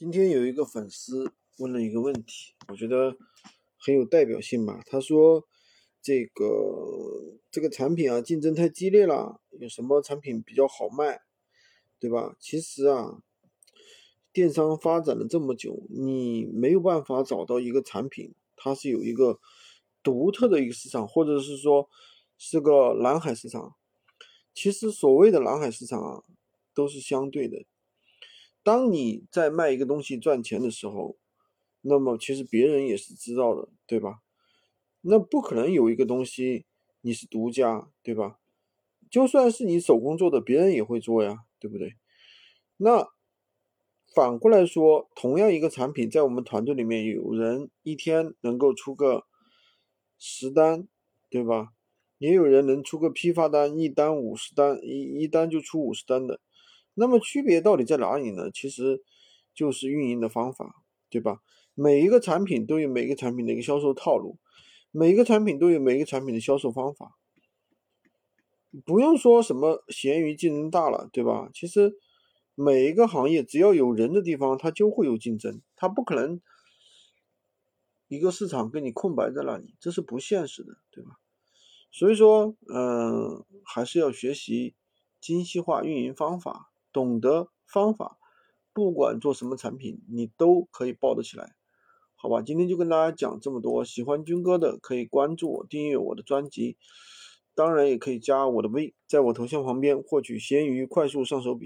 今天有一个粉丝问了一个问题，我觉得很有代表性吧。他说：“这个这个产品啊，竞争太激烈了，有什么产品比较好卖，对吧？”其实啊，电商发展了这么久，你没有办法找到一个产品，它是有一个独特的一个市场，或者是说是个蓝海市场。其实所谓的蓝海市场啊，都是相对的。当你在卖一个东西赚钱的时候，那么其实别人也是知道的，对吧？那不可能有一个东西你是独家，对吧？就算是你手工做的，别人也会做呀，对不对？那反过来说，同样一个产品，在我们团队里面，有人一天能够出个十单，对吧？也有人能出个批发单，一单五十单，一一单就出五十单的。那么区别到底在哪里呢？其实就是运营的方法，对吧？每一个产品都有每个产品的一个销售套路，每一个产品都有每一个产品的销售方法。不用说什么闲鱼竞争大了，对吧？其实每一个行业只要有人的地方，它就会有竞争，它不可能一个市场跟你空白在那里，这是不现实的，对吧？所以说，嗯，还是要学习精细化运营方法。懂得方法，不管做什么产品，你都可以爆得起来，好吧？今天就跟大家讲这么多。喜欢军哥的可以关注我，订阅我的专辑，当然也可以加我的微，在我头像旁边获取闲鱼快速上手笔。